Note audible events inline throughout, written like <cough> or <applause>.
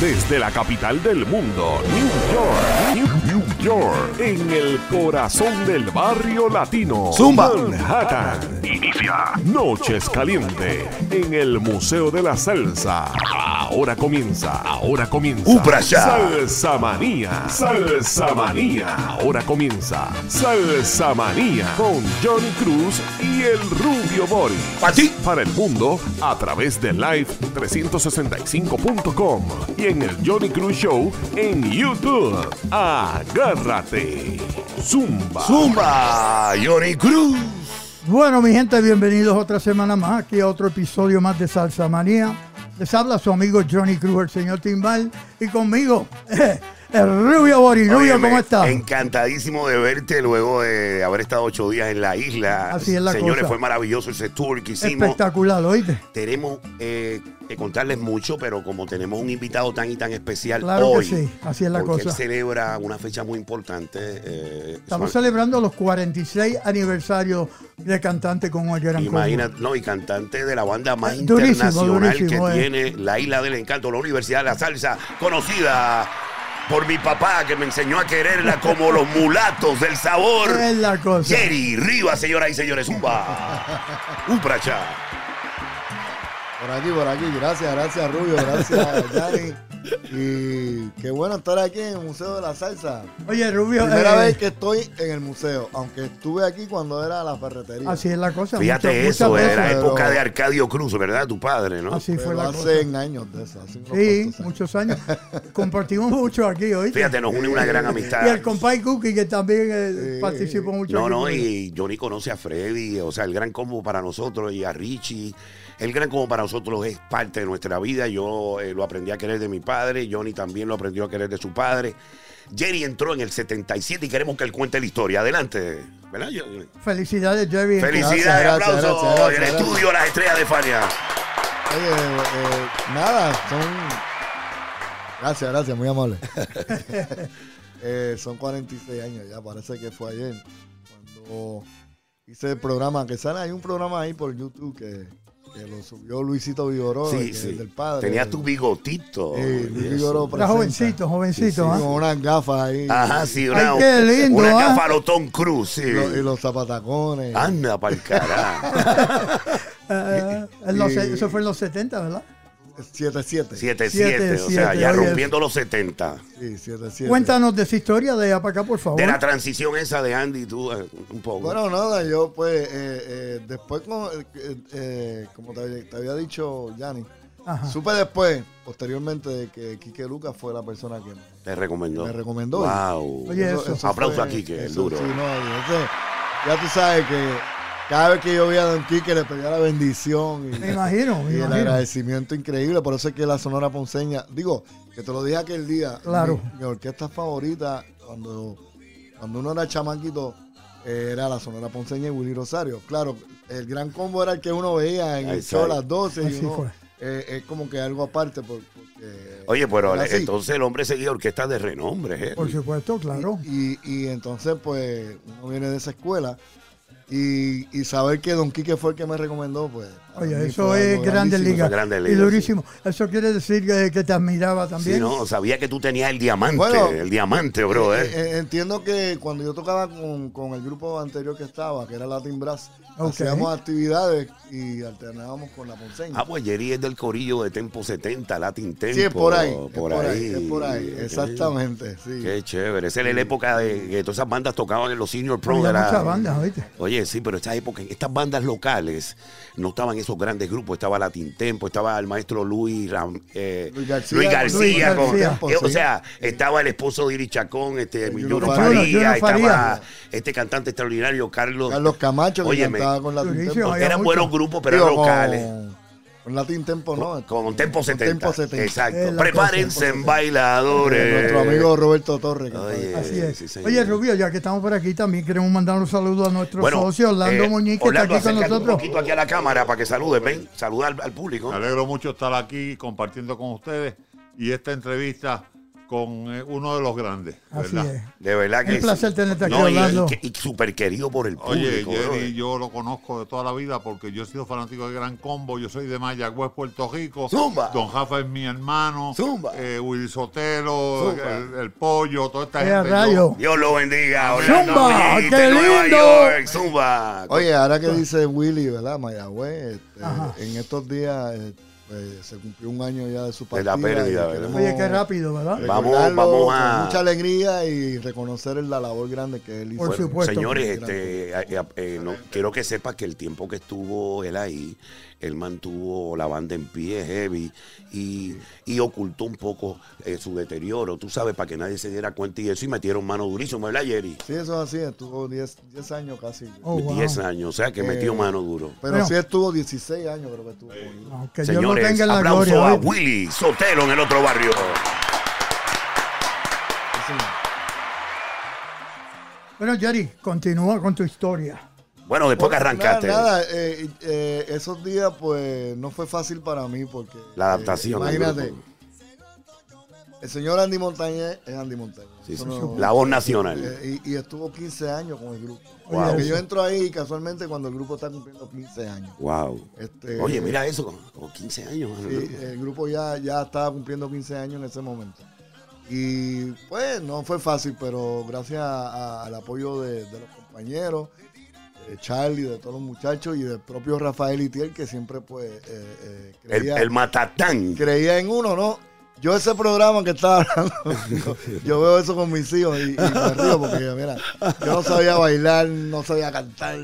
Desde la capital del mundo, New York, New, New York, en el corazón del barrio latino, Zumba. Manhattan. Noches Caliente en el Museo de la Salsa. Ahora comienza, ahora comienza. Upra ya. Salsa Manía, Salsa Manía. Ahora comienza Salsa Manía con Johnny Cruz y el Rubio Boris. Pa' ti. Para el mundo a través de live365.com y en el Johnny Cruz Show en YouTube. Agárrate. Zumba. Zumba, Johnny Cruz. Bueno, mi gente, bienvenidos otra semana más aquí a otro episodio más de Salsa Manía. Les habla su amigo Johnny Cruz, el señor Timbal, y conmigo <laughs> el Rubio Boris. Rubio, Óyeme, ¿cómo estás? Encantadísimo de verte luego de haber estado ocho días en la isla. Así es la Señores, cosa. fue maravilloso ese tour que hicimos. Espectacular, ¿oíste? Tenemos eh, que contarles mucho, pero como tenemos un invitado tan y tan especial Claro hoy, que sí, así es la porque cosa. él celebra una fecha muy importante. eh, Estamos son- celebrando los 46 aniversarios de cantante con Combo. Imagínate, no, y cantante de la banda más durísimo, internacional durísimo, que eh. tiene la Isla del Encanto, la Universidad de la Salsa, conocida por mi papá que me enseñó a quererla como los mulatos del sabor. Es la cosa. Jerry Rivas, señoras y señores, Zumba. Un pracha. Por aquí, por aquí. Gracias, gracias Rubio, gracias Dani. Y qué bueno estar aquí en el Museo de la Salsa. Oye, Rubio, Primera eh, vez que estoy en el museo, aunque estuve aquí cuando era la ferretería. así es la cosa. Fíjate muchas- eso, muchas de la veces. pero- época de Arcadio Cruz, ¿verdad? Tu padre, ¿no? Así fue Pero la hace cosa. en años de eso. Hace Sí, años. muchos años. Compartimos mucho aquí, ¿oíste? Fíjate, nos une una gran amistad. Y el compay Cookie, que también eh, Sí. participó mucho. No, aquí no, y Johnny conoce a Freddy, o sea, el gran combo para nosotros y a Richie. El gran combo para nosotros es parte de nuestra vida. Yo eh, lo aprendí a querer de mi padre, Johnny también lo aprendió a querer de su padre. Jerry entró en el 77 y queremos que él cuente la historia. Adelante, ¿verdad? Johnny? Felicidades, Jerry. Felicidades, gracias, aplausos. gracias, el estudio Las Estrellas de Fania. Oye, eh, nada, son. Gracias, gracias, muy amable. <laughs> Eh, son 46 años ya, parece que fue ayer. Cuando hice el programa, que sale, hay un programa ahí por YouTube que, que lo subió Luisito Vigoró, Sí, que sí. es del padre. Tenías tu bigotito. Sí, Luis. Vigoró Era jovencito, jovencito. Sí, ¿ah? con unas gafas ahí. Ajá, sí, una, Ay, qué lindo, una ¿ah? cafalotón cruz, sí. Y, los, y los zapatacones. Anda pa'l carajo. <laughs> Y- eso fue en los 70, ¿verdad? 7-7. 7-7, Siete, o sea, siete, ya rompiendo los 70. Sí, 7-7. Cuéntanos de esa historia de allá para acá, por favor. De la transición esa de Andy, tú, eh, un poco. Bueno, nada, yo pues, eh, eh, después, como, eh, eh, como te, te había dicho Yanni, supe después, posteriormente, de que Quique Lucas fue la persona que te recomendó. me recomendó. Wow. Oye, eso. Aplauso fue- a Quique, el eso duro. sí, no, entonces, ya tú sabes que cada vez que yo veía a Don Quique le pedía la bendición y, Me imagino, me y el agradecimiento increíble. Por eso es que la Sonora Ponceña, digo, que te lo dije aquel día, Claro. mi, mi orquesta favorita cuando, cuando uno era chamaquito eh, era la Sonora Ponceña y Willy Rosario. Claro, el gran combo era el que uno veía en el show a las 12 y Así uno, fue. eh, es como que algo aparte por- porque... Oye, pero así. entonces el hombre seguía orquestas de renombre. ¿eh? Por supuesto, claro. Y, y entonces, pues, uno viene de esa escuela y, y saber que Don Quique fue el que me recomendó, pues. Oye, eso es Grandes. Ligas. Grandes Y Ligas, durísimo. Eso quiere decir que, que te admiraba también. Sí, no, sabía que tú tenías el diamante, Bueno, el diamante, bro. Eh, ¿eh? eh, entiendo que cuando yo tocaba con, con el grupo anterior que estaba, que era Latin Brass, hacíamos actividades y alternábamos con la ponceña. Ah, pues Jerry es del corillo de Tempo 70, Latin Tempo. sí, es por ahí, Por, es por ahí, ahí. es por ahí, exactamente, sí. Qué chévere. Esa era la época de que todas esas bandas tocaban en los Senior Pro. Había de la- muchas bandas, ¿oíste? Oye, sí, pero esta época, estas bandas locales, no estaban esos grandes grupos. Estaba Latin Tempo, estaba el maestro Luis, Ram- eh, Luis García. Luis García. Luis con- García. eh, o sea, estaba el esposo de Iri Chacón, este, Faría. Faría, estaba este cantante extraordinario, Carlos. Carlos Camacho, que Óyeme, cantaba con Latin Tempo. Eran mucho. buenos grupos, pero Digo, eran locales. Con, con Latin Tempo, ¿no? Con Tempo 70. Tempo 70. Exacto. Prepárense cosa. en bailadores. Nuestro amigo Roberto Torres. Oye, Así es. sí. Oye, Rubio, ya que estamos por aquí, también queremos mandar un saludo a nuestro Bueno, socio Orlando eh, Muñiz, que Orlando, está aquí con nosotros. un poquito aquí a la cámara para que saludes. Ven, saluda al, al público. Me alegro mucho estar aquí compartiendo con ustedes y esta entrevista con eh, uno de los grandes, Así ¿verdad? es. De verdad que Un placer tenerte aquí, No, y- súper querido por el Oye, público. Jerry, brother. yo lo conozco de toda la vida porque yo he sido fanático de Gran Combo, yo soy de Mayagüez, Puerto Rico. Zumba. Don Jafa es mi hermano. Zumba. Eh, Willy Sotelo, Zumba. el, el Pollo, toda esta ¡Eh, gente. rayo! Yo- Dios lo bendiga. Orlando Zumba, qué lindo. York, Zumba. Oye, ahora que dice Willy, ¿verdad? Mayagüez, este, en estos días eh, pues, se cumplió un año ya de su De partida. la pérdida, ¿verdad? Oye, qué rápido, ¿verdad? Vamos- vamos a- Con mucha alegría y reconocer la labor grande que él hizo. Por supuesto. Señores, este, eh, eh, eh, no- quiero que sepas que el tiempo que estuvo él ahí, él mantuvo la banda en pie, heavy, y, y ocultó un poco eh, su deterioro, tú sabes, para que nadie se diera cuenta y eso, y metieron mano durísimo, ¿verdad, Jerry? Sí, eso es así, estuvo 10 10 años casi. Oh, wow. 10 años, o sea, que metió Eh, mano duro. Pero Bueno. sí estuvo 16 años, creo que estuvo. conmigo. No, que Dios lo Señores, tenga en la aplauso gloria. a. Willy Sotelo en el otro barrio. Sí. Bueno, Jerry, continúa con tu historia. Bueno, después que arrancaste, Nada, eh, eh, esos días pues no fue fácil para mí porque... la adaptación. eh, al imagínate, el señor Andy Montañez es Andy Montañez. Sí, sí, no- La voz nacional. y, y estuvo 15 años con el grupo. Wow. Yo entro ahí casualmente cuando el grupo está cumpliendo 15 años. Wow. Este, Oye, mira eso, como, como 15 años. Sí, el grupo ya, ya estaba cumpliendo 15 años en ese momento. Y pues no fue fácil, pero gracias a- al apoyo de, de los compañeros, de Charlie, de todos los muchachos y del propio Rafael Itiel, que siempre pues eh, eh, el, creía, el matatán. creía en uno, ¿no? Yo ese programa que estaba hablando, <laughs> yo, yo veo eso con mis hijos y, y me río porque, mira, yo no sabía bailar, no sabía cantar,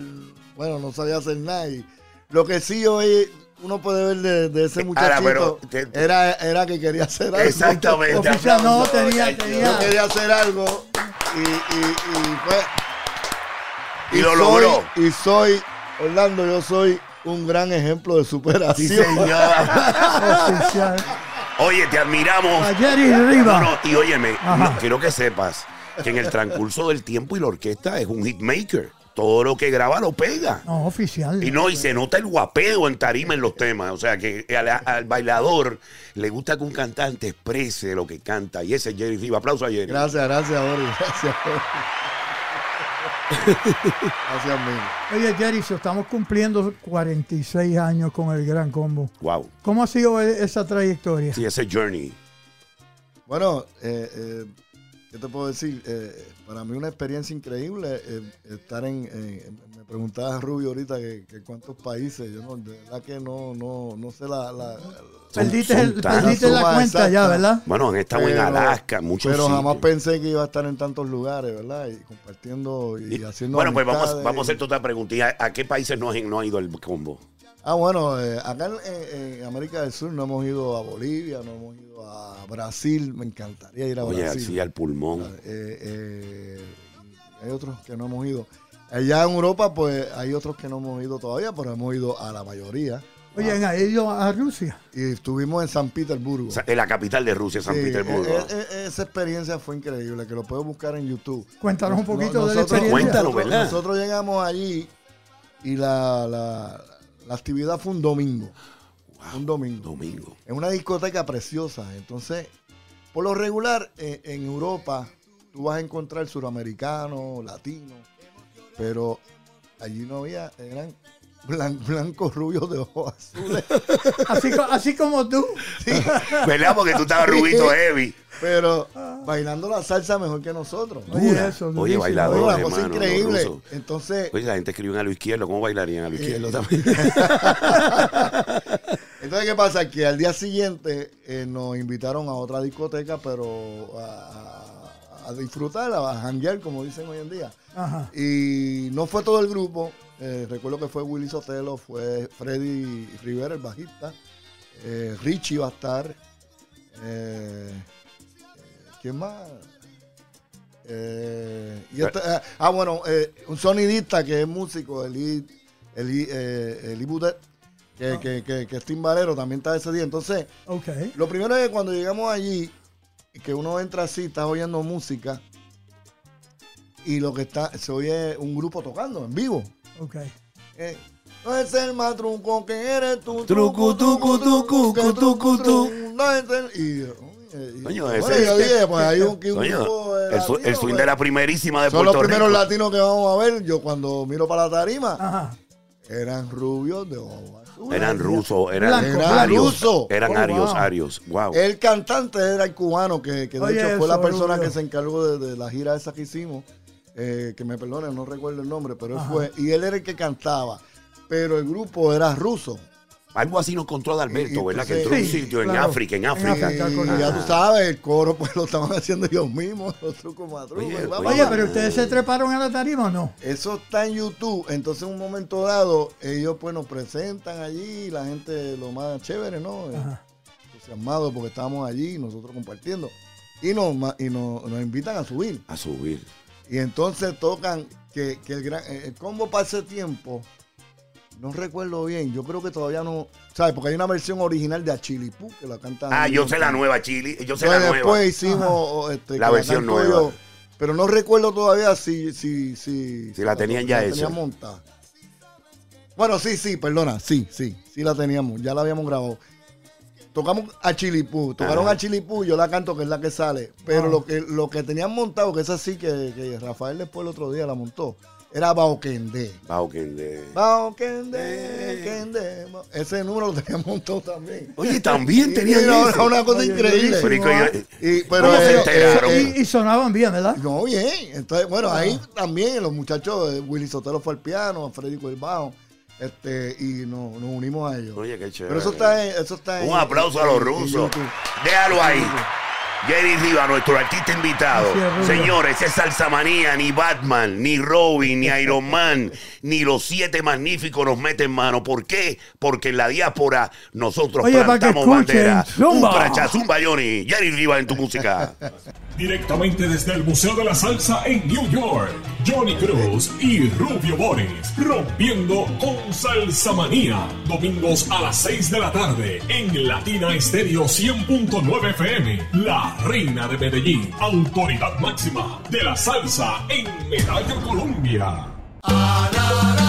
bueno, no sabía hacer nada. Y lo que sí hoy uno puede ver de, de ese Ahora, pero muchachito te- te- era, era que quería hacer algo. Exactamente. Oficial, no, tenía- tenía- Yo quería hacer algo y, y, y pues... Y lo soy- logró. Y soy, Orlando, yo soy un gran ejemplo de superación. Sí, señor. Oficial. Oye, te admiramos. A Jerry Riva. No, no, y óyeme, no, quiero que sepas que en el transcurso del tiempo y la orquesta es un hitmaker. Todo lo que graba lo pega. No, oficial. Y no, y se nota el guapeo en tarima en los temas. O sea, que al, al bailador le gusta que un cantante exprese lo que canta. Y ese es Jerry Riva. Aplauso a Jerry. Gracias, gracias, Ori. Gracias. <laughs> Gracias, amigo. Oye, Jerry, estamos cumpliendo 46 años con el Gran Combo. Wow. ¿Cómo ha sido e- esa trayectoria? Sí, ese journey. Bueno, eh, eh, ¿qué te puedo decir? Eh, para mí una experiencia increíble eh, estar en, eh, me preguntaba Rubio ahorita que, que cuántos países, yo no, de verdad que no, no, no sé la, la- Son- Perdiste, el- la cuenta ya. ¿verdad? Bueno, han estado en Alaska, muchos pero jamás pensé que iba a estar en tantos lugares, ¿verdad? Y compartiendo y, Y- haciendo bueno, pues vamos, vamos a hacerte otra pregunta. ¿Y ¿A, a qué países no, no ha ido el combo? Ah, bueno, eh, acá en, en- en América del Sur no hemos ido a Bolivia, no hemos ido a Brasil, me encantaría ir a Oye, Brasil. así al pulmón. Eh, eh, hay otros que no hemos ido. Allá en Europa, pues hay otros que no hemos ido todavía, pero hemos ido a la mayoría. Oye, han ido a Rusia. Y estuvimos en San Petersburgo. O sea, en la capital de Rusia, San Sí, Petersburgo. eh, eh, esa experiencia fue increíble, que lo puedes buscar en YouTube. Cuéntanos un poquito No- de la nosotros- experiencia. Cuéntanos, nosotros- ¿verdad? Nosotros llegamos allí y la, la- la actividad fue un domingo. un domingo. Domingo. Es una discoteca preciosa. Entonces, por lo regular, eh, en Europa, tú vas a encontrar suramericanos, latinos, pero allí no había, eran blan- blancos rubios de ojos azules. <laughs> Así, co- así como tú. <laughs> ¿Verdad? Porque tú estabas rubito heavy. pero bailando la salsa mejor que nosotros. Oye, eso, Oye, bailador, una cosa hermano, increíble. Entonces, Oye, la gente escribió a lo izquierdo. ¿Cómo bailarían a lo izquierdo Eh, también? <laughs> Entonces, ¿qué pasa? Que al día siguiente eh, nos invitaron a otra discoteca, pero a, a- a disfrutar, a janguear, como dicen hoy en día. Ajá. Y no fue todo el grupo. Eh, recuerdo que fue Willy Sotelo, fue Freddy Rivera, el bajista. eh, Richie va a estar. eh, eh, ¿Quién más? Eh, y este- ah, ah, bueno, eh, un sonidista que es músico, Eli, Eli, eh, Eli Budet, que, que, que- que es timbalero, también está ese día. Entonces, Ok. lo primero es que cuando llegamos allí, que uno entra así, está oyendo música y lo que está, se oye un grupo tocando en vivo. Ok. Eh, no es el más truco que eres tú. Truco, tucu, tucu, que tucu, truco, tu. truco, No es el. Coño, bueno, ese- yo dije, pues hay un, Coño, grupo de el, su- el swing pues, de la primerísima de Son los Puerto primeros Rico. latinos que vamos a ver. Yo cuando miro para la tarima, Ajá. eran rubios de ojos. Eran rusos, eran Blanco, Era arios. ruso. Eran Oh, arios, wow. arios. Wow. El cantante era el cubano, que, que de Oye, hecho fue la persona Rubio. que se encargó de, de la gira esa que hicimos. Eh, que me perdone, no recuerdo el nombre, pero él fue. Y él era el que cantaba. Pero el grupo era ruso. Algo así nos contó Adalberto, Y- y ¿verdad? Que entró a un Sí, sitio en. África, en África. Y correcto. ya tú sabes, el coro pues lo estaban haciendo ellos mismos, los trucos matrucos. Oye, pero ustedes se treparon a la tarima o no? Eso está en YouTube. Entonces, en un momento dado, ellos pues nos presentan allí, la gente lo más chévere, ¿no? Eh, Ajá. Entusiasmado porque estábamos allí, nosotros compartiendo. Y nos, y nos, nos invitan a subir. A subir. Y entonces tocan que, que el, gran, eh, el combo para ese tiempo, no recuerdo bien, yo creo que todavía no, ¿sabes? Porque hay una versión original de Achilipú que la cantan. Ah, yo sé la nueva, Chili. Yo sé la nueva. después hicimos este, La versión nueva. pero no recuerdo todavía si, si, si, Si la tenían ya la hecha. Bueno, sí, sí, perdona, sí, sí, sí la teníamos, ya la habíamos grabado. Tocamos a Chilipú, tocaron Ajá. a Chilipú, yo la canto que es la que sale, pero Ah. lo que lo que tenían montado, que es así que, que Rafael después el otro día la montó, era Baoquendé. Bao Kende. Baoquendé, Quendé, Bao- ese número lo tenían montado también. Oye, también Y tenían era eso. una cosa Oye, increíble. ¿y pero, ¿Cómo se eh, enteraron? eh, Y, y sonaban bien, ¿verdad? no, bien. Entonces, bueno, ahí también los muchachos, eh, Willy Sotelo fue al piano, Freddy fue el bajo, este, y nos, nos unimos a ellos. Oye, qué chévere. Pero eso está en, eso está en- Un aplauso a los rusos. Déjalo ahí. Jerry Riva, nuestro artista invitado. Señores, es salsa manía, ni Batman, ni Robin, ni Iron Man, <laughs> ni los siete magníficos nos meten mano. ¿Por qué? Porque en la diáspora nosotros Oye, plantamos bandera. zumba. Un pracha, zumba, Johnny. Jerry Riva en tu música. Directamente desde el Museo de la Salsa en New York, Johnny Cruz y Rubio Boris, rompiendo con Salsa Manía, domingos a las 6 de la tarde en Latina Estéreo 100.9 FM, la reina de Medellín, autoridad máxima de la salsa en Medallo Colombia. No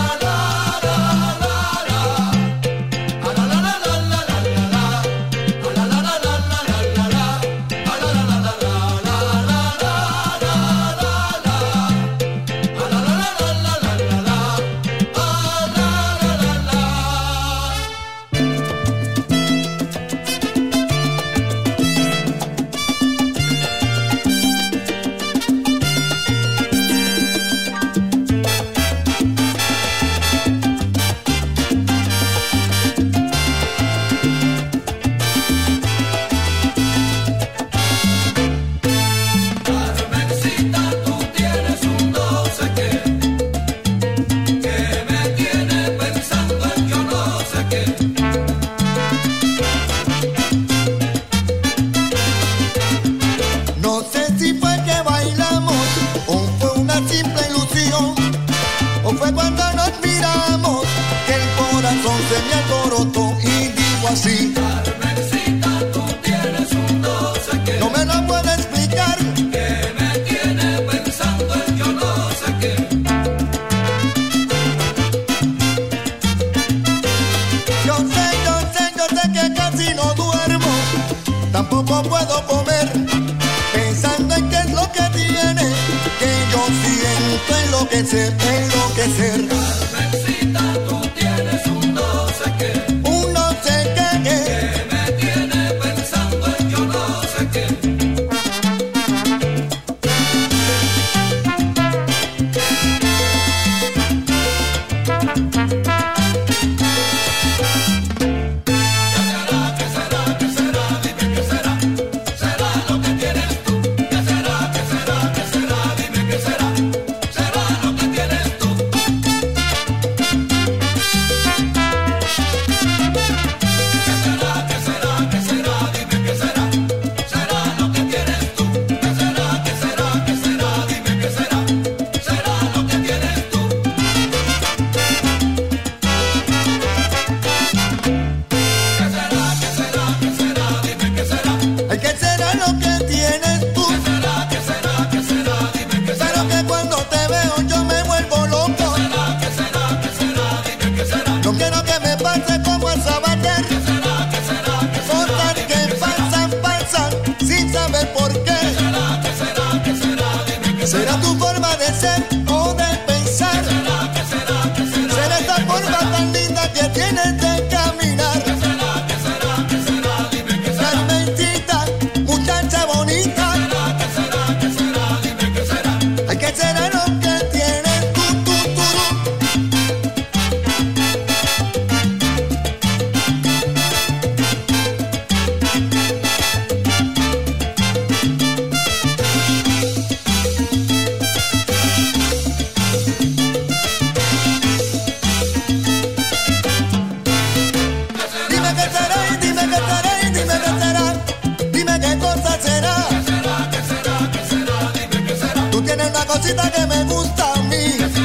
me gusta a mí.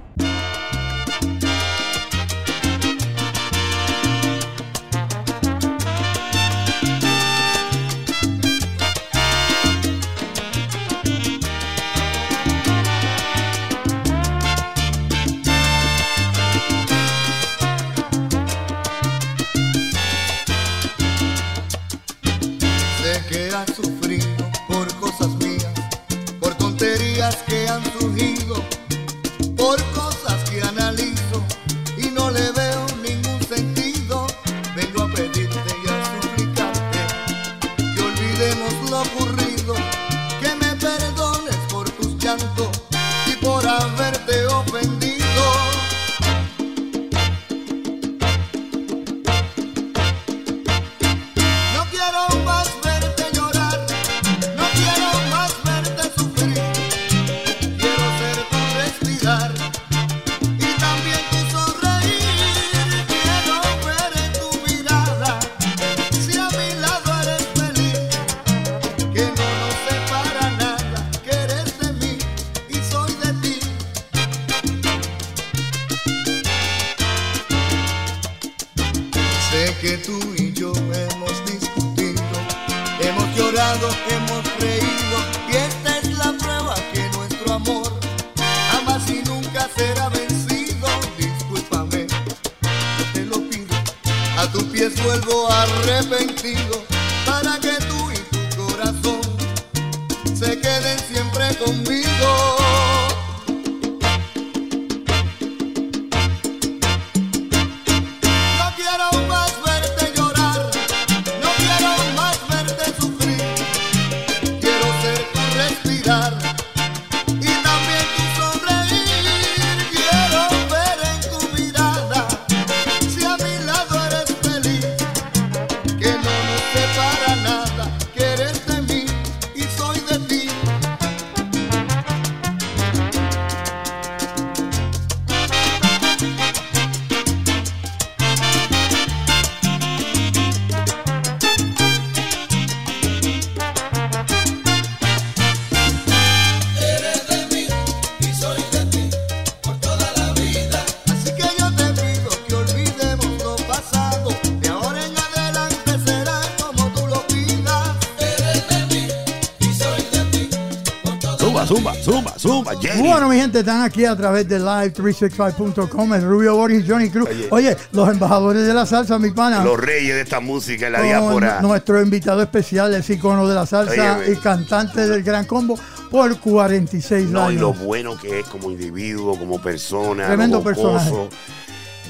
Gente, están aquí a través de live365.com, el Rubio Boris, Johnny Cruz. Oye. Oye, los embajadores de la salsa, mi pana. Los reyes de esta música en la diáspora. nuestro invitado especial, es icono de la salsa Oye, y cantante del Gran Combo por 46 No, y años. lo bueno que es como individuo, como persona. Tremendo jocoso. personaje.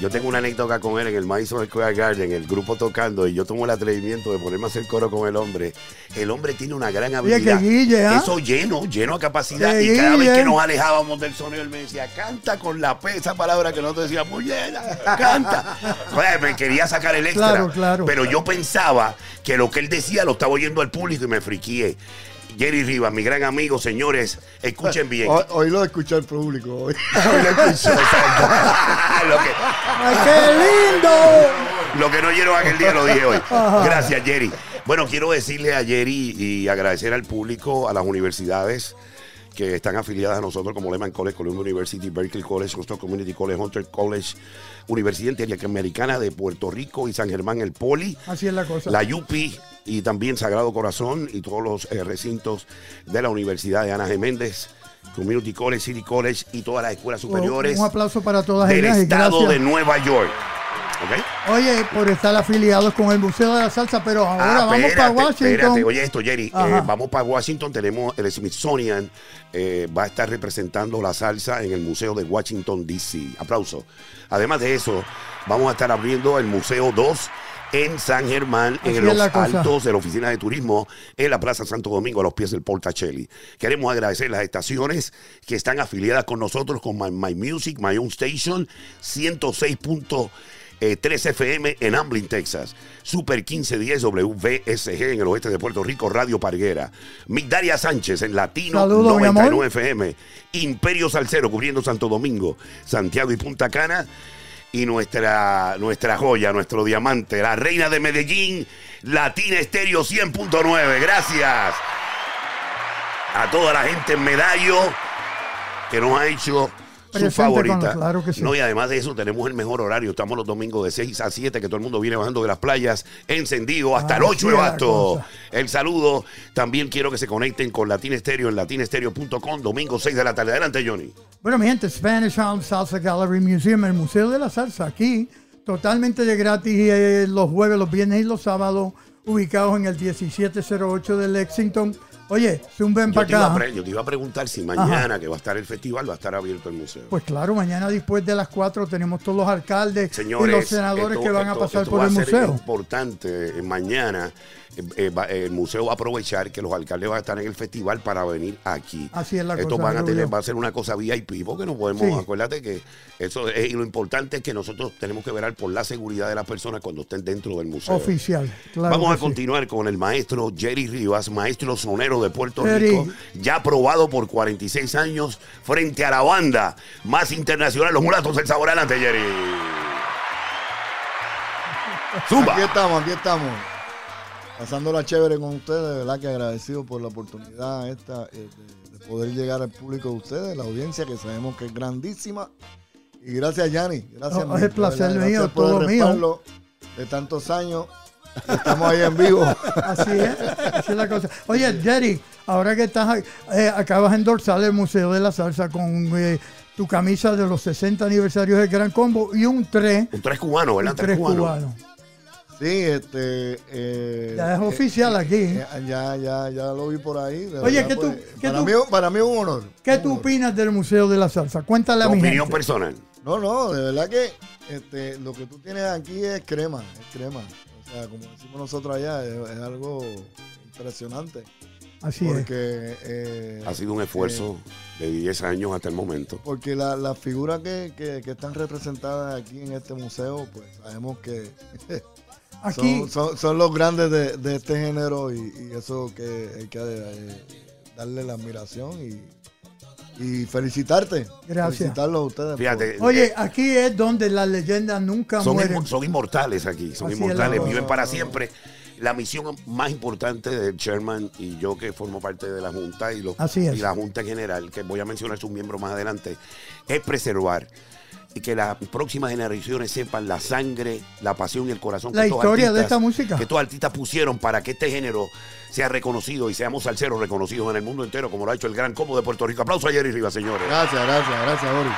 Yo tengo una anécdota con él en el Madison Square Garden, el grupo tocando, y yo tomo el atrevimiento de ponerme a hacer coro con el hombre. El hombre tiene una gran habilidad. que Guille, ¿ah? Eso lleno, lleno a capacidad. Que y cada vez que nos alejábamos del sonido, él me decía, canta con la P, esa palabra que nosotros decíamos, llena, canta. <laughs> Me quería sacar el extra. Claro, claro. Pero yo pensaba que lo que él decía lo estaba oyendo al público y me friqué. Jerry Rivas, mi gran amigo, señores, escuchen bien. Hoy, hoy lo escucha el público. Hoy. <laughs> Hoy lo escuchó, exacto. <laughs> lo, que, ¡Ay, qué lindo! lo que no oyeron aquel día lo dije hoy. <laughs> Gracias, Jerry. Bueno, quiero decirle a Jerry y agradecer al público, a las universidades que están afiliadas a nosotros, como Lehman College, Columbia University, Berkeley College, Coastal Community College, Hunter College, Universidad Interamericana de Puerto Rico y San Germán, el Poli, Así es la cosa. la UPI y también Sagrado Corazón y todos los eh, recintos de la Universidad de Ana Geméndez, Community College, City College y todas las escuelas superiores Un aplauso para todas del ellas y estado gracias. de Nueva York. Oye, por estar afiliados con el Museo de la Salsa, pero ahora Ah, vamos espérate, para Washington. espérate. Oye esto, Jerry. Eh, vamos para Washington. Tenemos el Smithsonian. eh, va a estar representando la salsa en el Museo de Washington, D.C. Aplauso. Además de eso, vamos a estar abriendo el Museo 2 en San Germán, Así en los cosa. altos de la Oficina de Turismo, en la Plaza Santo Domingo, a los pies del Portacelli. Queremos agradecer las estaciones que están afiliadas con nosotros, con My, My Music, My Own Station, 106. Eh, 3 FM en Amblin, Texas. Super 1510 WVSG en el oeste de Puerto Rico, Radio Parguera. Migdalia Sánchez en Latino Saludos, mi amor. 99 FM. Imperio Salcero cubriendo Santo Domingo, Santiago y Punta Cana. Y nuestra, nuestra joya, nuestro diamante, la reina de Medellín, Latina Estéreo 100.9. Gracias a toda la gente en Medallo que nos ha hecho su favorita. claro que sí. No, y además de eso, tenemos el mejor horario. Estamos los domingos de 6 a 7, que todo el mundo viene bajando de las playas, encendido hasta el Así 8 de cosa. El saludo. También quiero que se conecten con Latin Stereo en latinestereo.com, domingo 6 de la tarde. Adelante, Johnny. Bueno, mi gente, Spanish Sound Salsa Gallery Museum, el Museo de la Salsa, aquí, totalmente de gratis eh, los jueves, los viernes y los sábados, ubicados en el 1708 de Lexington. Oye, zumben Yo para te, iba a acá. yo te iba a preguntar si mañana, que va a estar el festival, va a estar abierto el museo. Pues claro, mañana después de las 4 tenemos todos los alcaldes Señores, y los senadores esto- que van a pasar esto por va el a ser museo. importante eh, mañana. Eh, eh, va- el museo va a aprovechar que los alcaldes van a estar en el festival para venir aquí. Así es la Esto cosa, van a tener, va a ser una cosa VIP, porque no podemos, Sí. acuérdate que eso es, y lo importante es que nosotros tenemos que velar por la seguridad de las personas cuando estén dentro del museo. Oficial. Claro Vamos a sí. continuar con el maestro Jerry Rivas, maestro sonero de Puerto Jerry. Rico, ya probado por 46 años frente a la banda más internacional, los mulatos del sabor. Adelante, Jerry. <laughs> Zumba. Aquí estamos, aquí estamos. Pasándola chévere con ustedes, de verdad que agradecido por la oportunidad esta eh, de, de poder llegar al público de ustedes, la audiencia que sabemos que es grandísima. Y gracias, Yanni. Gracias. No, es el de placer mío, todo el mío. De tantos años. Estamos ahí en vivo. <laughs> Así es, así es la cosa. Oye, Jerry, ahora que estás, ahí, eh, acabas de endorsar el Museo de la Salsa con eh, tu camisa de los 60 aniversarios del Gran Combo y un 3, Un tres cubano, ¿verdad? un Tres 3 cubano. cubano. Sí, este. eh, Ya es eh, oficial aquí. eh, ya, ya, ya lo vi por ahí. Oye, ¿qué tú- pues, qué para, tú- mí, para mí es un honor. ¿Qué un tú honor. opinas del Museo de la Salsa? Cuéntale a mi opinión gente. personal. No, no, de verdad que este, lo que tú tienes aquí es crema, es crema. O sea, como decimos nosotros allá, es, es algo impresionante. Así es. Porque, eh, Ha sido un esfuerzo de 10 años hasta el momento. porque la- las figuras que, que- que están representadas aquí en este museo, pues sabemos que Aquí, son, son- son los grandes de, de este género y, y eso que hay que eh, darle la admiración y, y felicitarte. Gracias. Felicitarlos a ustedes. por- Fíjate. oye, eh, aquí es donde las leyendas nunca son, mueren. inmo- son inmortales aquí, son Así inmortales, la viven para siempre. La misión más importante del chairman y yo que formo parte de la Junta y, los, Así es. y la Junta en general, que voy a mencionar sus miembros más adelante, es preservar que las próximas generaciones sepan la sangre, la pasión y el corazón La que historia de artistas- esta música. que estos artistas pusieron para que este género sea reconocido y seamos salseros reconocidos en el mundo entero, como lo ha hecho el Gran Combo de Puerto Rico. Aplauso a Jerry Rivas, señores. Gracias, gracias, gracias, Ori.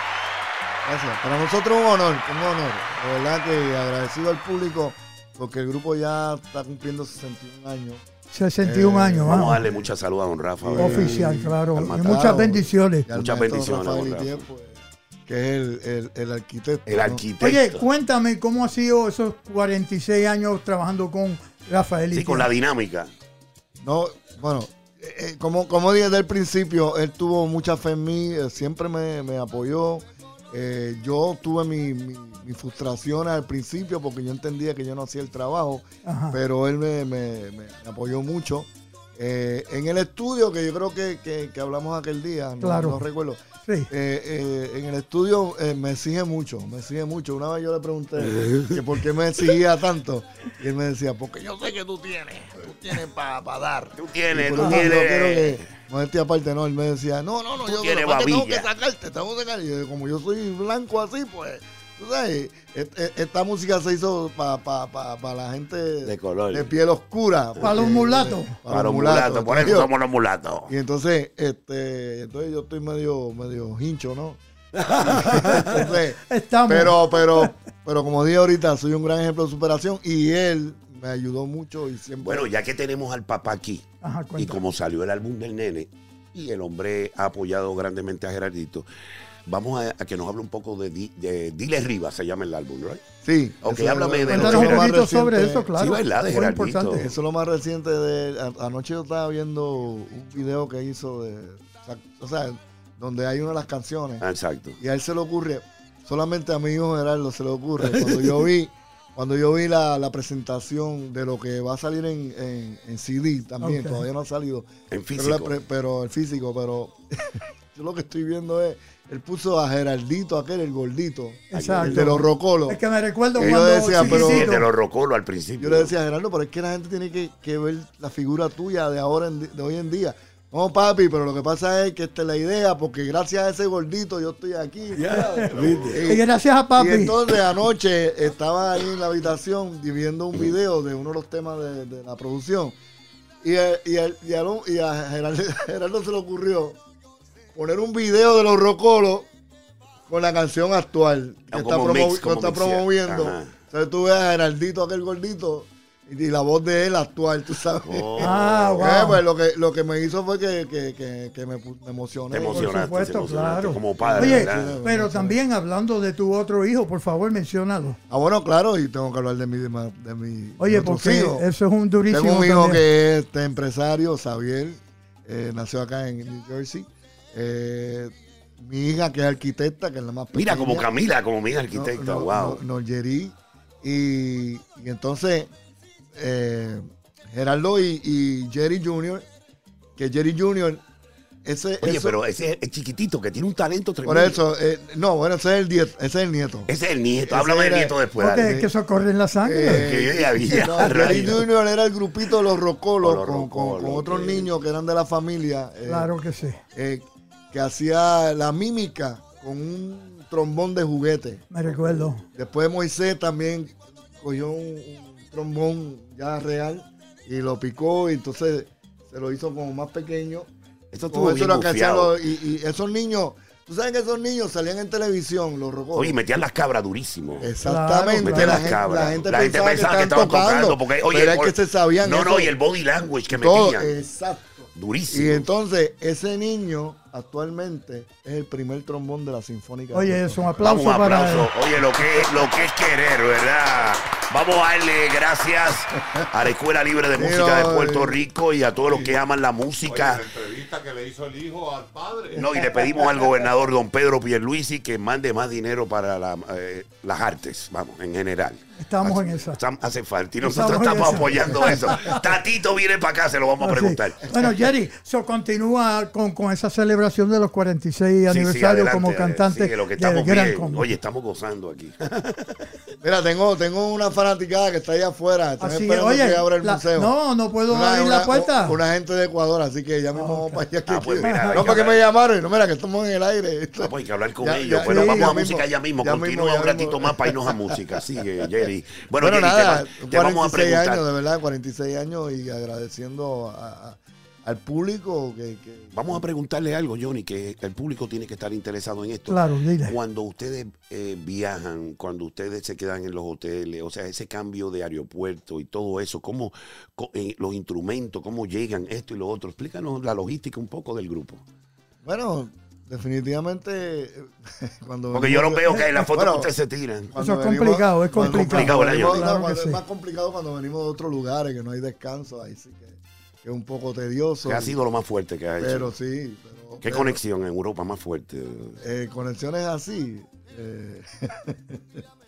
Gracias. Para nosotros un honor, un honor. De verdad que agradecido al público porque el grupo ya está cumpliendo 61 años. 61 Eh, años, Vamos a darle mucha salud a don Rafa. Oficial, claro. Y muchas bendiciones. Y Muchas bendiciones, que es el, el, el arquitecto. El ¿no? arquitecto. Oye, cuéntame cómo ha sido esos 46 años trabajando con Rafael. Sí, con la dinámica. No, bueno, eh, eh, como, como dije desde el principio, él tuvo mucha fe en mí, eh, siempre me, me apoyó. Eh, yo tuve mi, mi, mi frustración al principio porque yo entendía que yo no hacía el trabajo, Ajá. pero él me- me apoyó mucho. Eh, en el estudio, que yo creo que, que- que hablamos aquel día, no, Claro. no recuerdo, Sí. eh, eh, en el estudio eh, me exige mucho, me exige mucho. Una vez yo le pregunté que por qué me exigía tanto y él me decía, porque yo sé que tú tienes, tú tienes para dar. Tú tienes, tú eso yo quiero tienes. que, modestia aparte, no, él me decía, no, no, no, Tú yo tienes que tengo que sacarte, tengo que sacar. Y yo, como yo soy blanco así, pues, tú sabes, et- et- esta música se hizo para pa, pa, pa la gente De color. de piel oscura. Para los mulatos. Para los mulatos, por eso somos los mulatos. y entonces, este, entonces yo estoy medio, medio hincho, ¿no? <laughs> Entonces, Estamos. pero, pero, pero como dije ahorita, soy un gran ejemplo de superación y él me ayudó mucho y siempre. Bueno, ya que tenemos al papá aquí, Ajá, y como salió el álbum del nene, y el hombre ha apoyado grandemente a Gerardito, vamos a, a que nos hable un poco de, Di- de Dile Rivas, se llama el álbum, ¿right? sí. Ok, es háblame lo- de un lo más poquito sobre eso, claro. Sí, ¿verdad? De Muy importante. Eso es lo más reciente de. a- anoche yo estaba viendo un video que hizo de. O sea, donde hay una de las canciones. Ah, Exacto. Y a él se le ocurre. solamente a mi hijo Gerardo se le ocurre. <laughs> Cuando yo vi, cuando yo vi la, la presentación de lo que va a salir en, en- en CD también, todavía no ha salido. En Pero, físico. pre- pero el físico, pero <laughs> yo lo que estoy viendo es, él puso a Geraldito aquel, el gordito, Exacto. el de los rocolos. Es que me recuerdo Que yo cuando decía, pero- Sí, chiquitito, de los rocolos al principio. Yo le decía a Gerardo, pero es que la gente tiene que, que ver la figura tuya de ahora, en de hoy en día. No, papi, pero lo que pasa es que esta es la idea, porque gracias a ese gordito yo estoy aquí. <laughs> ¿viste? y gracias a papi. Y entonces anoche estaba ahí en la habitación y viendo un video de uno de los temas de, de la producción. Y, eh, y, el- y a, y a Gerardo, <laughs> Gerardo se le ocurrió poner un video de los rocolos con la canción actual que está, mix, que promoviendo. Ajá. Entonces tú ves a Geraldito, aquel gordito, y, la voz de él actual, tú sabes. <laughs> Oh, Ah, Eh, wow. pues lo que, lo que me hizo fue que, que, que, que me, me emocioné. Te Por emocionaste, supuesto, te emocionaste, claro. como padre, Oye, ¿verdad? pero también hablando de tu otro hijo, por favor, menciónalo. Ah, bueno, claro, y tengo que hablar de mi, de mi, de mi Oye, otros porque hijos. eso es un durísimo. Tengo un hijo también. que es este, empresario, Xavier, eh, nació acá en New Jersey. Eh, mi hija que es arquitecta, que es la más pequeña. Mira, como Camila, como mi No, arquitecta, no, wow. no, Norgeri. y, y entonces eh, Gerardo y, y Jerry Jr., que Jerry Jr., ese, Oye, eso- pero ese es chiquitito que tiene un talento por tremendo. eso, eh, no, bueno, ese es el, nieto, ese es el nieto. Ese es el nieto. Háblame del nieto después. Porque es que eso corre en la sangre. Eh, que yo ya no, <laughs> Jerry. Jr. era el grupito de los rocolos los con, con- rocolos, con otros niños que eran de la familia. eh, claro que sí. Que hacía la mímica con un trombón de juguete. Me recuerdo. Después Moisés también cogió un, un trombón ya real y lo picó y entonces se lo hizo como más pequeño. Esto Con estuvo eso bien que bufiado. los- y, y esos niños, tú sabes que esos niños salían en televisión, los rocolos. Oye, metían las cabras durísimo. Exactamente. Claro, Metían la, las gente, cabras. la gente pensaba, que, estaban estaban tocando, Porque, oye, pero es que se sabían No, eso. no, y el body language que todo. metían. Exacto. Durísimo. Y entonces, ese niño actualmente es el primer trombón de la Sinfónica. Oye, es un aplauso Vamos, un para aplauso. Oye, lo que, lo que es querer, ¿verdad? Vamos a darle gracias a la Escuela Libre de Música de Puerto eh. Rico y a todos los que aman la Oye, música. la entrevista que le hizo el hijo al padre. No, y le pedimos al gobernador don Pedro Pierluisi que mande más dinero para la, eh, las artes, vamos, en general. Estamos Hace- en esa. Hace falta y nosotros Estamos estamos apoyando eso. Tatito viene para acá, se lo vamos a Ah, sí. preguntar. Bueno, Jerry, so continúa con, con esa celebración de los 46 Sí, sí, aniversario adelante, como cantante sí, lo que del estamos Gran bien. Oye, estamos gozando aquí. <laughs> Mira, tengo, tengo una fanaticada que está allá afuera. Están Así es. esperando Oye, que abra el la- museo. no, no puedo Una- abrir una- la puerta. Una gente de Ecuador, así que ya mismo vamos para allá. Ah, pues mira, <laughs> no, que para que me llamaron. No, mira, que estamos en el aire. No, pues hay que hablar con Ya- ellos. ya- Bueno, sí, vamos a mismo, música ya mismo. ya Continúa un ratito mismo. más para irnos a música. Sigue, <laughs> Jerry. Bueno, Bueno, nada, te, vamos a 46 preguntar. años, de verdad, 46 años y agradeciendo a- a- al público que, que- Vamos a preguntarle algo, Johnny, que el público tiene que estar interesado en esto. Claro, dile. Cuando ustedes eh, viajan, cuando ustedes se quedan en los hoteles, o sea, ese cambio de aeropuerto y todo eso, cómo eh, los instrumentos, cómo llegan, esto y lo otro. Explícanos la logística un poco del grupo. Bueno, definitivamente <laughs> cuando Porque yo no venimos- veo que en la foto Bueno, que ustedes se tiran. Eso es complicado, es complicado. cuando el año. venimos- Claro no, cuando que es sí. más complicado cuando venimos de otros lugares que no hay descanso, ahí sí que, que es un poco tedioso. Que ha sido lo más fuerte que ha hecho. Pero sí. pero- ¿Qué pero, conexión en Europa más fuerte? eh, conexiones así. eh, <laughs>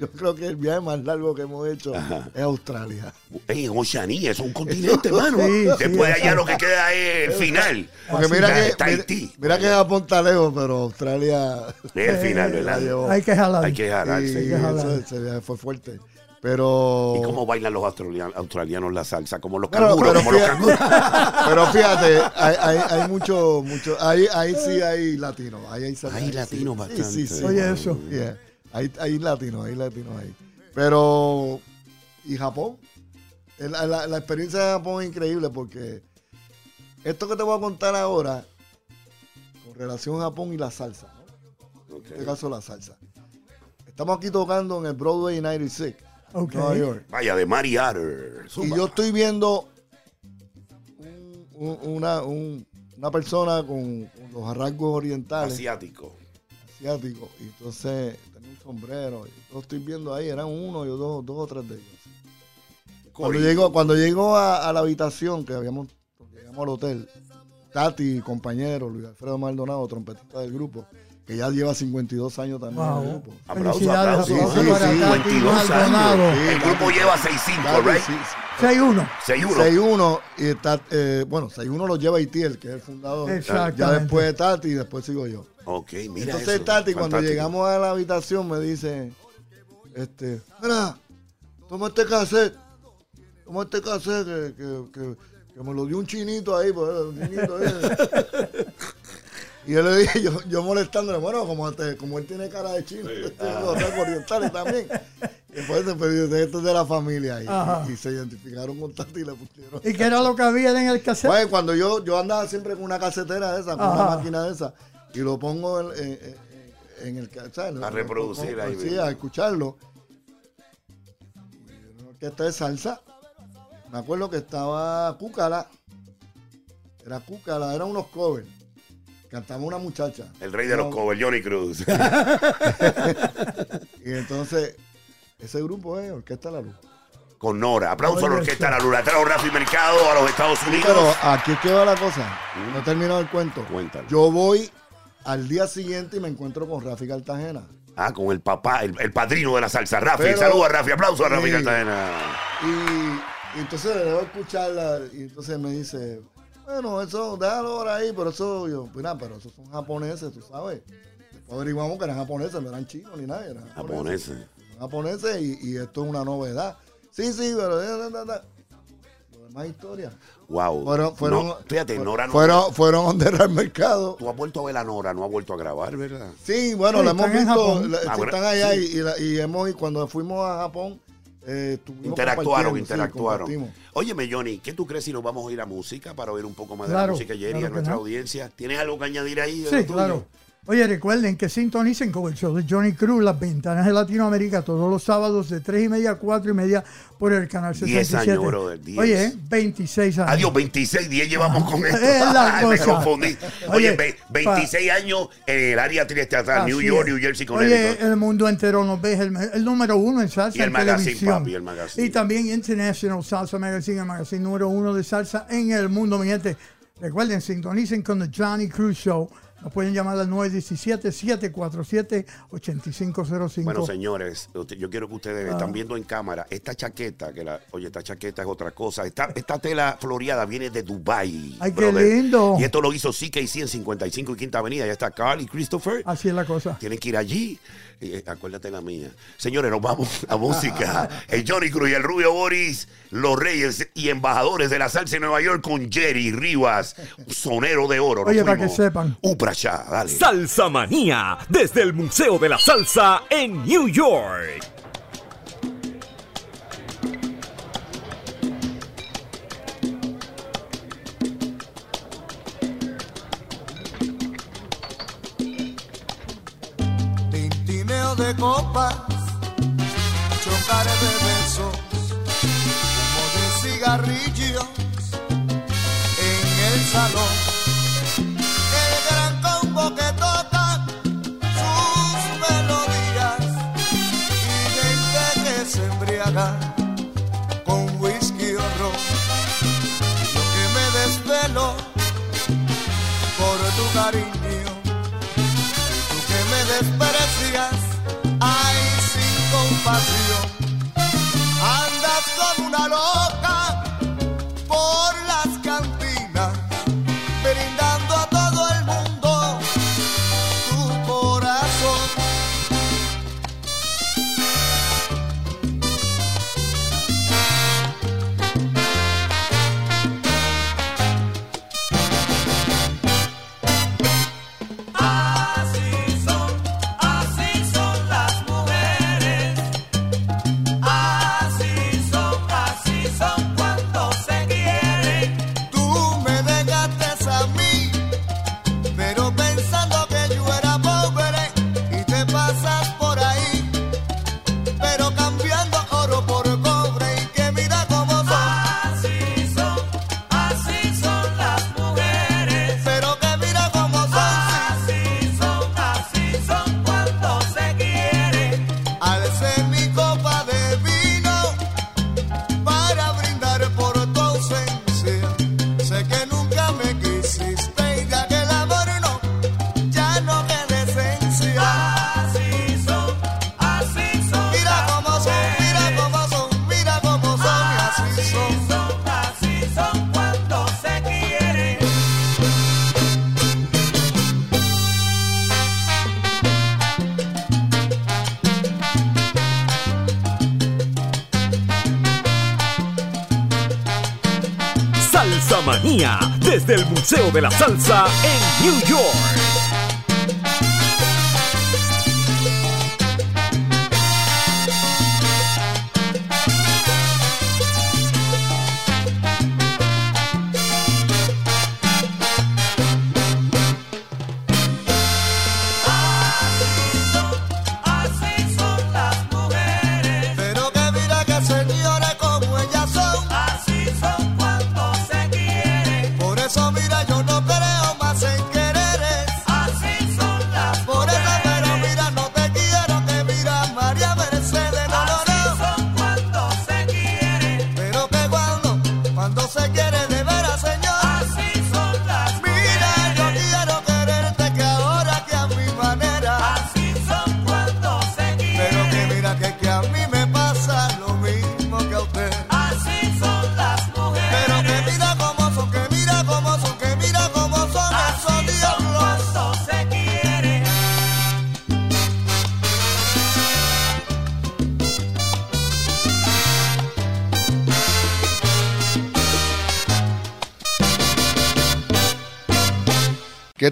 yo creo que el viaje más largo que hemos hecho Ajá. es Australia. En Oceanía, es un continente, hermano. Sí, sí, Después de allá lo que queda es el final. Porque mira que, Está mira, Haití. mira que Japón está lejos, pero Australia Es el final, ¿verdad? Hay que jalar. Hay que Y jalarse. que jalar. eso, ese viaje fue fuerte. Pero. ¿Y cómo bailan los australianos, australianos la salsa? Como los Pero- canguros, pero como los fíjate- canguros. <laughs> Pero fíjate, hay, hay, hay mucho, mucho, ahí, ahí sí hay latinos. Ahí hay, Hay sí. latinos Sí, bastante. Sí, sí, Oye, eso. Yeah. Hay, hay latinos, hay latinos ahí. Pero, ¿y Japón? La, la- la experiencia de Japón es increíble porque esto que te voy a contar ahora, con relación a Japón y la salsa, ¿no? En este caso la salsa. Estamos aquí tocando en el Broadway 96, Ok. Nueva York. Vaya, de Mari Atter. Y yo estoy viendo un- un- una, un- una persona con, con los rasgos orientales, Asiático. asiáticos, y entonces un sombrero. Y lo estoy viendo ahí, eran uno, yo dos, dos o tres de ellos. Cuando llegó, cuando llegó a, a la habitación, que habíamos, llegamos al hotel, Tati, compañero, Luis Alfredo Maldonado, trompetista del grupo, que ya lleva 52 años también en el Wow. grupo. Aplauso, aplauso. aplausos Sí, para sí, Tati 52 Maldonado. años. El grupo lleva 6-5, Tati, right? sí, 6-1. 6-1. 6-1 y está, eh, bueno, 6-1 lo lleva Itiel, que es el fundador. Ya después de Tati y después sigo yo. Ok, mira Entonces eso. Tati, cuando llegamos a la habitación, me dice, este, mira, toma este cassette, toma este cassette que, que, que, que me lo dio un chinito ahí, pues, un chinito ahí. <laughs> Y yo le dije, yo, yo molestándole, bueno, como, te- como él tiene cara de chino, yo tengo rasgos orientales también. Y después se pidió, esto es de la familia. Y, y se identificaron con Tati y le pusieron. ¿Y qué era lo que había en el cassette? Bueno, cuando yo, yo andaba siempre con una casetera de esa, con Ajá. una máquina de esa, y lo pongo en, en- en- en el ca- ¿sabes? A reproducir ahí Sí, a escucharlo. Y una orquesta de salsa. Me acuerdo que estaba Cúcala. Era Cúcala, eran unos covers. Cantaba una muchacha. El rey de los covers, Johnny Cruz. <laughs> Y entonces, ese grupo es Orquesta La Luz. Con Nora. Aplauso a la orquesta sí. La Lula. Trajo Rafi Mercado a los Estados Unidos. Pero aquí es que va la cosa. No he terminado el cuento. Cuéntalo. Yo voy al día siguiente y me encuentro con Rafi Cartagena. Ah, con el papá, el, el padrino de la salsa, Rafi. Pero- Saludos a Rafi. Aplauso a Rafi Sí. Cartagena. Y, y entonces le debo escucharla y entonces me dice, bueno, eso, déjalo ahora ahí, pero eso, yo, mira, pero esos son japoneses, tú sabes. Después averiguamos que eran japoneses, no eran chinos ni nada, eran japoneses. Japoneses. Son japoneses y, y esto es una novedad. Sí, sí, pero... da, da, da. Lo demás historia. Wow. Fueron, fueron, No, fíjate, Nora no. fueron, fueron donde era el mercado. Tú has vuelto a ver a Nora, no ha vuelto a grabar, ¿verdad? Sí, bueno, Sí, la hemos visto, Japón. la- Ah, sí, bueno, están allá sí. y, y la- y hemos, y cuando fuimos a Japón, eh, Interactuaron, sí, interactuaron. compartimos. Óyeme, Johnny, ¿qué tú crees si nos vamos a ir a música para oír un poco más de la música Jerry claro a nuestra no. audiencia? ¿Tienes algo que añadir ahí? de Sí, claro. Oye, recuerden que sintonicen con el show de Johnny Cruz, Las Ventanas de Latinoamérica, todos los sábados de 3 y media a 4 y media por el canal 10 67. años, brother, 10. Oye, 26 años. Adiós, 26, 10 llevamos con esto. Es la <laughs> Ay, me cosa. confundí. Oye, Oye, ve- 26 años en el área triestatal, New York, es. New Jersey, Oye, Connecticut. el mundo entero nos ve, el, el número uno en salsa Y el en magazine, televisión. papi, el magazine. Y también International Salsa Magazine, el magazine número uno de salsa en el mundo, mi gente. Recuerden, sintonicen con The Johnny Cruz Show. Nos pueden llamar al 917-747-8505. Bueno, señores, yo quiero que ustedes están viendo en cámara esta chaqueta, que la, oye, esta chaqueta es otra cosa. Esta, esta tela floreada viene de Dubai. Ay, qué lindo. Y esto lo hizo CKC en 55 y Quinta Avenida. Ya está Carl y Christopher. Así es la cosa. Tienen que ir allí. Eh, acuérdate la mía. Señores, nos vamos a música. <laughs> El Johnny Cruz y el Rubio Boris, los reyes y embajadores de la salsa en Nueva York con Jerry Rivas, sonero de oro. Nos Oye, para que sepan. Upracha, dale. Salsa Manía, desde el Museo de la Salsa en New York. De copas, chocar de besos, humo de cigarrillos en el salón. Ándalo. Salsa en New York.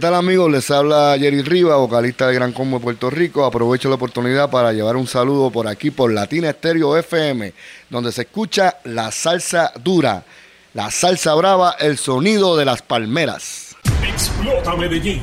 Tal amigos? Les habla Jerry Riva, vocalista de Gran Combo de Puerto Rico. Aprovecho la oportunidad para llevar un saludo por aquí por Latina Estéreo FM, donde se escucha la salsa dura, la salsa brava, el sonido de las palmeras. Explota Medellín.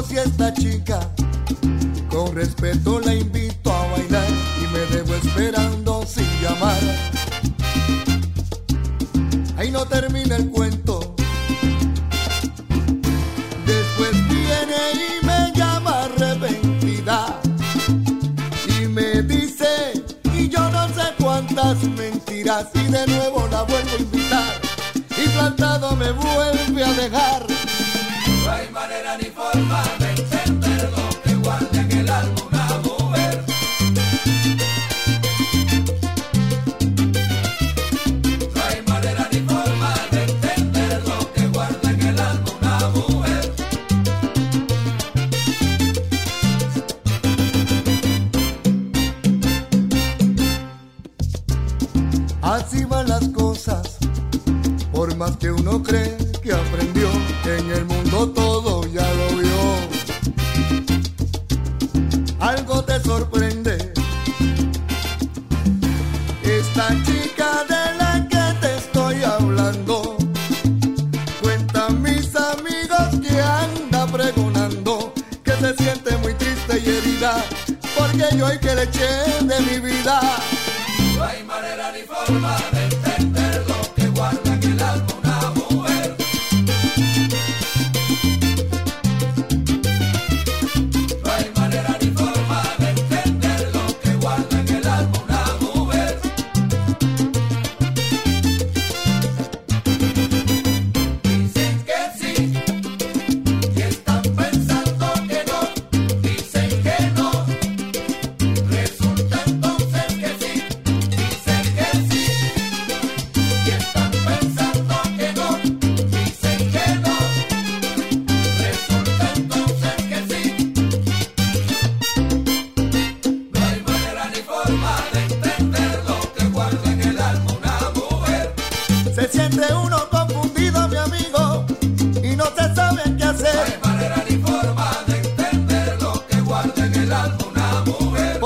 Conocí a esta chica, con respeto la invito a bailar y me debo esperando sin llamar. Ahí no termina el cuento. Después viene y me llama arrepentida y me dice, y yo no sé cuántas mentiras y de nuevo la vuelvo a invitar y plantado me vuelve a dejar. Hay manera ni forma de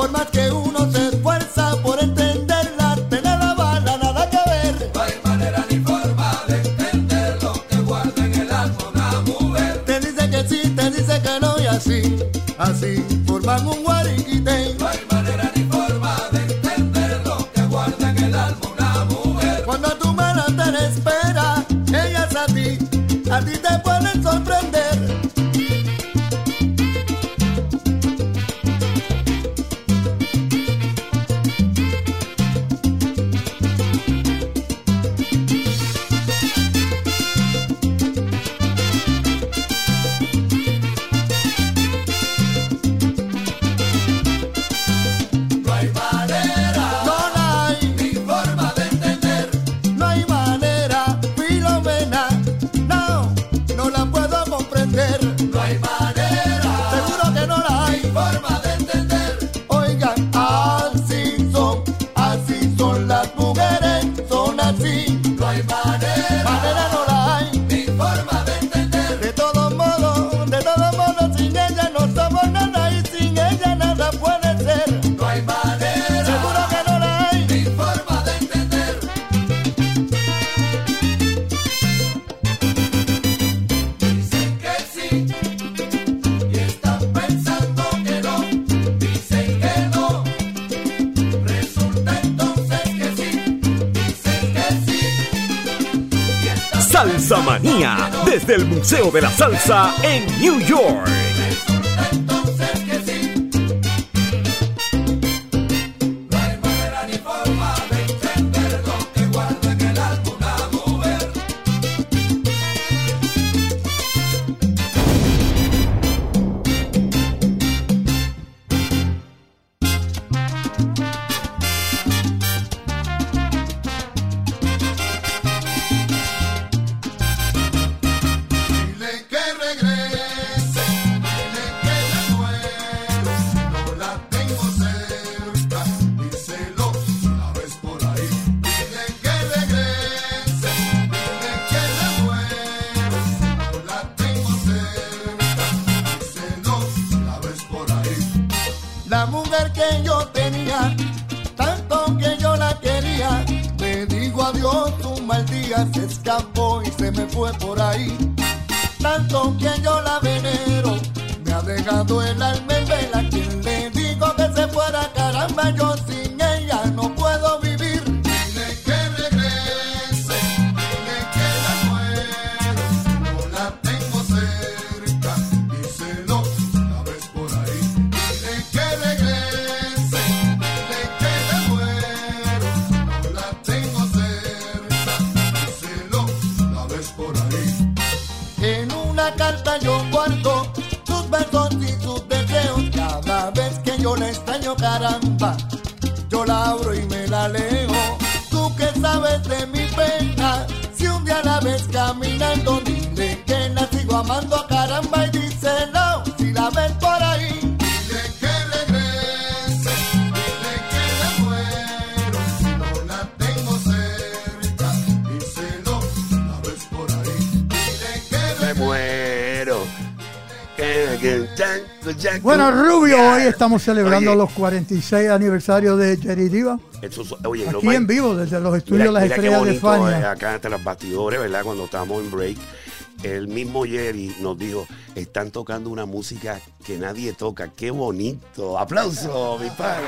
Por más que uno se esfuerza por entenderla, tener la bala nada que ver. No hay manera ni forma de entender lo que guarda en el alma una mujer. Te dice que sí, te dice que no, y así, así forman un de la Salsa en New York. Estamos celebrando Oye, los 46 aniversarios de Jerry Diva. eso oye, Aquí en vivo, desde los estudios Mira, Las mira Estrellas de bonito, eh, Fania. acá entre los bastidores, ¿verdad? Cuando estábamos en break, el mismo Jerry nos dijo, están tocando una música que nadie toca. ¡Qué bonito! ¡Aplauso, mi padre!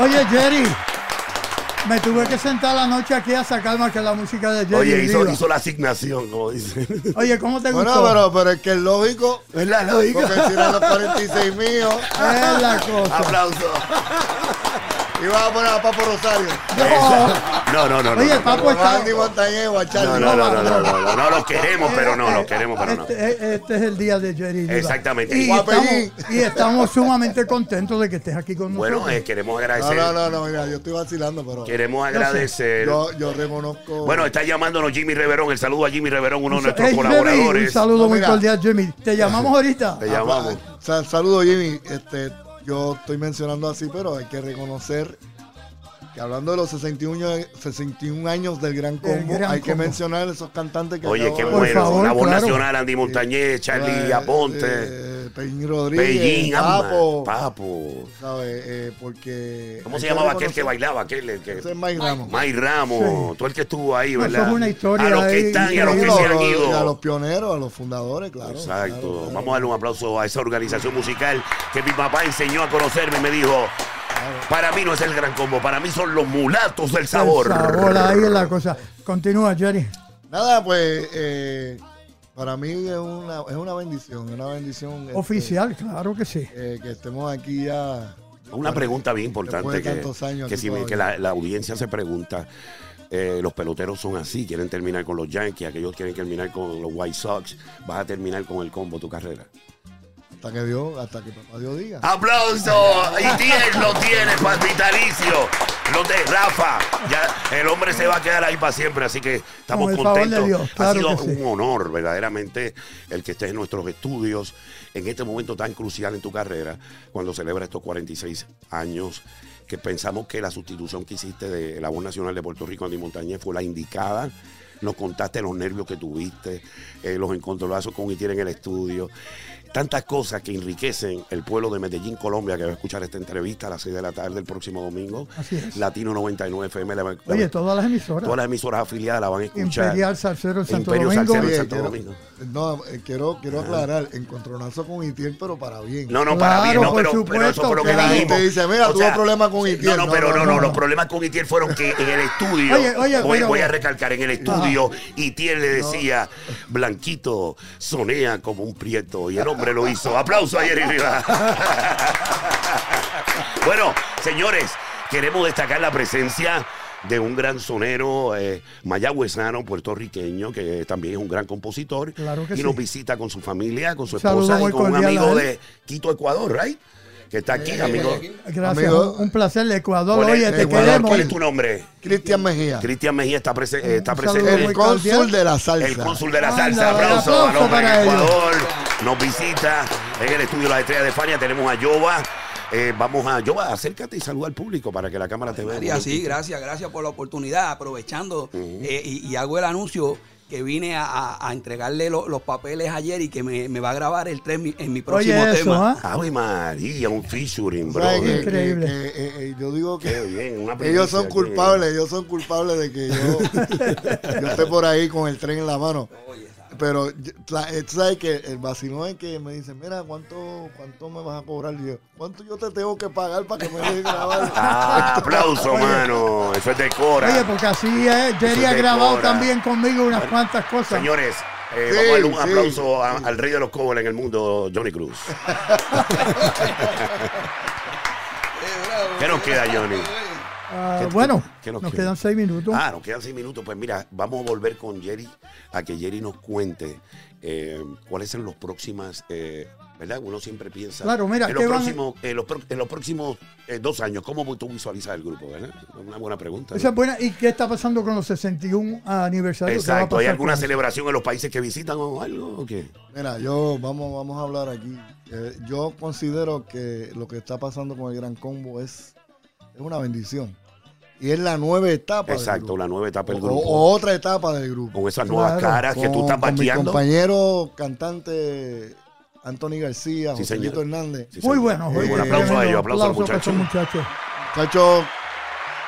Oye, Jerry, me tuve que sentar la noche aquí a sacar más que la música de Jerry Oye, hizo, la asignación, como dice. Oye, ¿cómo te Bueno, gustó? pero, pero es que es lógico, ¿Verdad? Lo digo. porque si eran los 46 míos, Es la cosa. Aplauso. Ibas a poner a Papo Rosario. No, no, no, no. Oye, no, Papo está... Andy Montañez No, Charlie. no, no, no, no, no, los queremos, pero no, los queremos, pero no. Este, este es el día de Jerry. Exactamente. Y estamos, y estamos sumamente contentos de que estés aquí con Bueno, nosotros. eh, queremos agradecer. no, no, no, mira, yo estoy vacilando, pero Queremos agradecer. yo, yo reconozco. Bueno, está llamándonos Jimmy Reverón. El saludo a Jimmy Reverón, uno de nuestros Hey, Jimmy, colaboradores. un saludo muy cordial, Jimmy. Te llamamos ahorita. Te llamamos. Sa- saludos, Jimmy. Este, yo estoy mencionando así, pero hay que reconocer que hablando de los 61, años- 61 años del Gran Combo, Gran hay que mencionar esos cantantes que Oye, qué de- bueno. favor, la voz claro. nacional, Andy Montañez, Charlie Eh, Aponte, eh, Peñín Rodríguez, ama, Papo, Papo. ¿sabes? Eh, porque ¿Cómo se llamaba aquel que bailaba? Aquel, el que... Ese es Mike Ramos. May Ramos, todo el que estuvo ahí, eso ¿verdad? es una historia a los que están y a los que se han Y a los- ido. pioneros, a los fundadores, claro. Exacto. claro, claro. Vamos a darle un aplauso a esa organización musical que mi papá enseñó a conocerme y me dijo, para mí no es el gran combo, para mí son los mulatos del sabor. El sabor, ahí es la cosa. Continúa, Jerry. Nada, pues eh, para mí es una, es una bendición, es una bendición. este, Oficial, claro que sí. eh, que estemos aquí ya. Una pregunta bien importante que, que, si que la, la audiencia se pregunta. eh, los peloteros son así, quieren terminar con los Yankees, aquellos quieren terminar con los White Sox, vas a terminar con el combo tu carrera. Hasta que Dios, hasta que papá Dios diga. ¡Aplauso! Y tienes, lo tienes, para vitalicio. Lo de Rafa. Ya el hombre se va a quedar ahí para siempre, así que estamos Con el favor de contentos. Dios, ha sido sí. un honor, verdaderamente, el que estés en nuestros estudios en este momento tan crucial en tu carrera, cuando celebra estos 46 años, que pensamos que la sustitución que hiciste de la voz nacional de Puerto Rico, Andy Montañez, fue la indicada. Nos contaste los nervios que tuviste, eh, los encontronazos con Itier en el estudio tantas cosas que enriquecen el pueblo de Medellín, Colombia, que va a escuchar esta entrevista a las 6 de la tarde el próximo domingo. Así es. Latino 99 FM. la va- la Oye, todas las emisoras. todas las emisoras afiliadas la van a escuchar. Imperial Salcero de Santo Imperio Domingo. Salcero. Oye, Santo quiero, Domingo. no, eh, quiero, quiero aclarar, encontronazo con Itiel, pero para bien. No, no, para Claro, bien, no, por pero, pero eso supuesto, fue lo que la dijimos. gente dice, mira, O tuvo problemas con Itiel. No, no, No, pero no, no, no, no, no. los problemas con Itiel fueron que en el estudio, Oye, oye, voy, a recalcar, en el estudio estudio y Tiel le decía, Blanquito, sonea como un prieto. Y el <laughs> hombre lo hizo. Aplauso a Jerry Rivas. bueno, señores, queremos destacar la presencia de un gran sonero eh, mayagüezano, puertorriqueño, que también es un gran compositor. Claro que y sí. nos visita con su familia, con su esposa y con un amigo de Quito, Ecuador, ¿right? Que está aquí, Eh, amigo. eh, Gracias, Amigo. un, placer, Ecuador. ¿Cuál es- Oye, te Ecuador, queremos. ¿Cuál es tu nombre? Cristian Mejía. Cristian Mejía está, prese- eh, está presente. El cónsul de la salsa. El cónsul de la Anda, salsa, aplauso, aplauso al hombre para ellos. Ecuador. Nos visita en el estudio La Estrella de Fania. Tenemos a Yoba. Eh, vamos a Yoba, acércate y saluda al público para que la cámara te vea. María, sí, gracias, gracias por la oportunidad. Aprovechando eh, y, y hago el anuncio que vine a, a- a entregarle lo- los papeles ayer y que me, me va a grabar el tren en mi próximo Oye, eso, tema. ¿ah? Ave María, un featuring, bro. ¿Sabes que- Increíble. que- que, eh, eh, yo digo Qué que bien, una ellos son culpables, ellos son culpables de que yo, <laughs> yo esté por ahí con el tren en la mano. Pero yo- la- eh, tú sabes que el vacilón es que me dicen, mira, ¿cuánto, ¿cuánto me vas a cobrar? Y yo, ¿cuánto yo te tengo que pagar para que me dejes grabar? <laughs> Ah, aplauso, mano. Eso es de Cora. Oye, porque así es. Jerry ha grabado también conmigo unas cuantas cosas. Señores, eh, Sí, vamos a darle un sí. aplauso a- al rey de los covers en el mundo, Johnny Cruz. <laughs> ¿Qué nos queda, Johnny? Ah, ¿Qué- bueno, qué nos nos queda? quedan seis minutos. Ah, nos quedan seis minutos. Pues mira, vamos a volver con Jerry a que Jerry nos cuente eh, cuáles son los próximas, eh, ¿verdad? Uno siempre piensa. Claro, mira, en los ¿qué van- próximos, en los, pro- en los próximos eh, dos años, ¿cómo tú visualizas el grupo, verdad? Una buena pregunta. ¿no? Esa es buena. ¿Y qué está pasando con los 61 aniversarios? ¿Qué va a Exacto. ¿Hay alguna celebración en los países que visitan o algo? ¿O qué? Mira, yo vamos, vamos a hablar aquí. Eh, yo considero que lo que está pasando con el Gran Combo es, es una bendición. Y es la nueva etapa. del Exacto, grupo. la nueva etapa del grupo. O, otra etapa del grupo. con esas nuevas Claro. caras que tú estás Con mi bateando. Anthony García, Sí, Joselito señor. Hernández. Sí, Muy bueno. Muy oye, buen aplauso a ellos, aplauso a los muchachos. muchachos. Muchacho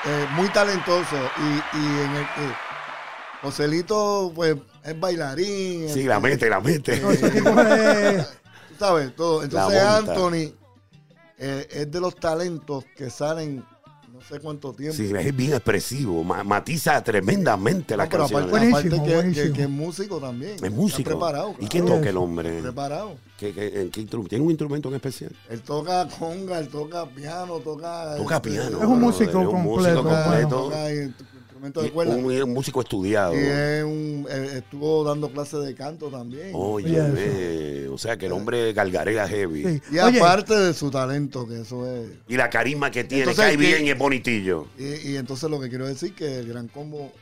eh, muy talentoso. Y, y en el eh, Joselito, pues, es bailarín. Sí, la mente, la mente. No, <laughs> Tú sabes, todo. Entonces. Anthony eh, es de los talentos que salen no sé cuánto tiempo. Sí, es bien expresivo, ma- matiza tremendamente No, las pero canciones. aparte, aparte que, que- que es músico también. es músico. Está preparado. ¿Y qué toca el hombre? Preparado. ¿Qué, qué- en qué instru- ¿Tiene un instrumento en especial? Él toca conga, él toca piano, toca... Toca este, piano. Es un músico es un músico completo. completo. Toca instrumento de Y cuerda. Un, un músico estudiado. Y es un, eh, estuvo dando clases de canto también. Oye, o sea que el hombre galgarea heavy. sí. Y Oye, aparte de su talento, que eso es... Y la carisma que tiene, Entonces, cae ¿qué- bien y es bonitillo. Y, y entonces lo que quiero decir que el Gran Combo,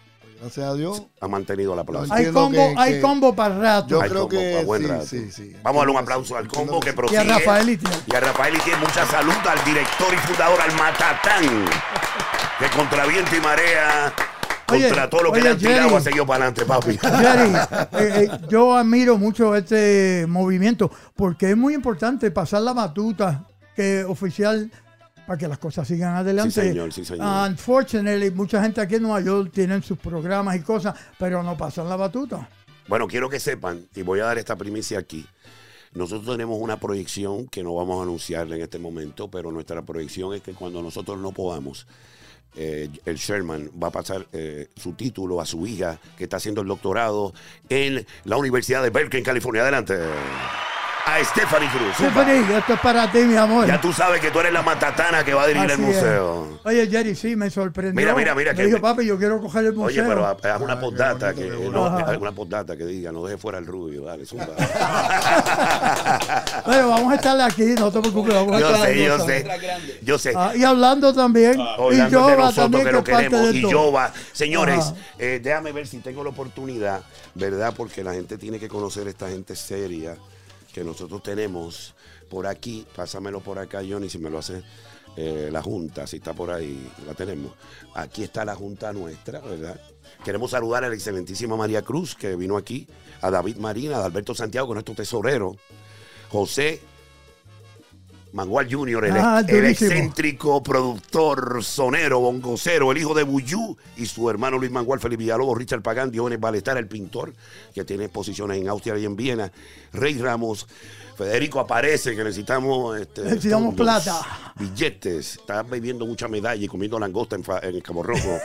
gracias a Dios, Ha mantenido la plaza. hay combo, que- hay que- combo para rato. yo Hay creo combo que pa' buen sí, rato. sí, sí. Vamos a darle un aplauso al combo que y prosigue. a Rafael y tiene. Y a Rafael y tiene mucha salud al director y fundador, al Matatán, que contra viento y marea, Oye, contra todo lo que oye, le han tirado, Jerry. ha seguido para adelante, papi. Jerry, eh, <laughs> eh, yo admiro mucho este movimiento porque es muy importante pasar la batuta que oficial para que las cosas sigan adelante. Sí, señor, sí, señor. Unfortunately, mucha gente aquí en Nueva York tienen sus programas y cosas, pero no pasan la batuta. Bueno, quiero que sepan, y voy a dar esta primicia aquí. Nosotros tenemos una proyección que no vamos a anunciarle en este momento, pero nuestra proyección es que cuando nosotros no podamos, eh, el Sherman va a pasar eh, su título a su hija, que está haciendo el doctorado en la Universidad de Berkeley, en California. Adelante. A Stephanie Cruz. Stephanie, esto es para ti, mi amor. Ya tú sabes que tú eres la matatana que va a dirigir Así el es. museo. Oye, Jerry, sí, me sorprendió. Mira, mira, mira, Me que dijo, me- papi, yo quiero coger el museo. Oye, pero haz una Ah, postdata que no, una postdata que diga, no deje fuera el rubio, dale, zumba. <laughs> Bueno, vamos a estar aquí, no te preocupes, vamos a Yo estar sé, aquí, yo sé. Yo sé. Ah, y hablando también, Oigan, y Yoba nosotros también, que que lo queremos. Y. Yoba. Señores, eh, déjame ver si tengo la oportunidad, ¿verdad? Porque la gente tiene que conocer esta gente seria que nosotros tenemos por aquí. Pásamelo por acá, Johnny, si me lo hace eh, la Junta, si está por ahí, la tenemos. Aquí está la Junta nuestra, ¿verdad? Queremos saludar a la excelentísima María Cruz, que vino aquí, a David Marina, a Alberto Santiago, que es nuestro tesorero, José Mangual Jr., el, Ah, el excéntrico productor, sonero, bongocero, el hijo de Buyú y su hermano Luis Mangual, Felipe Villalobos, Richard Pagán, Diones Balestar, el pintor, que tiene exposiciones en Austria y en Viena, Rey Ramos, Federico aparece, que necesitamos, este, Necesitamos fondos, plata. billetes, está bebiendo mucha medalla y comiendo langosta en, en el Cabo Rojo,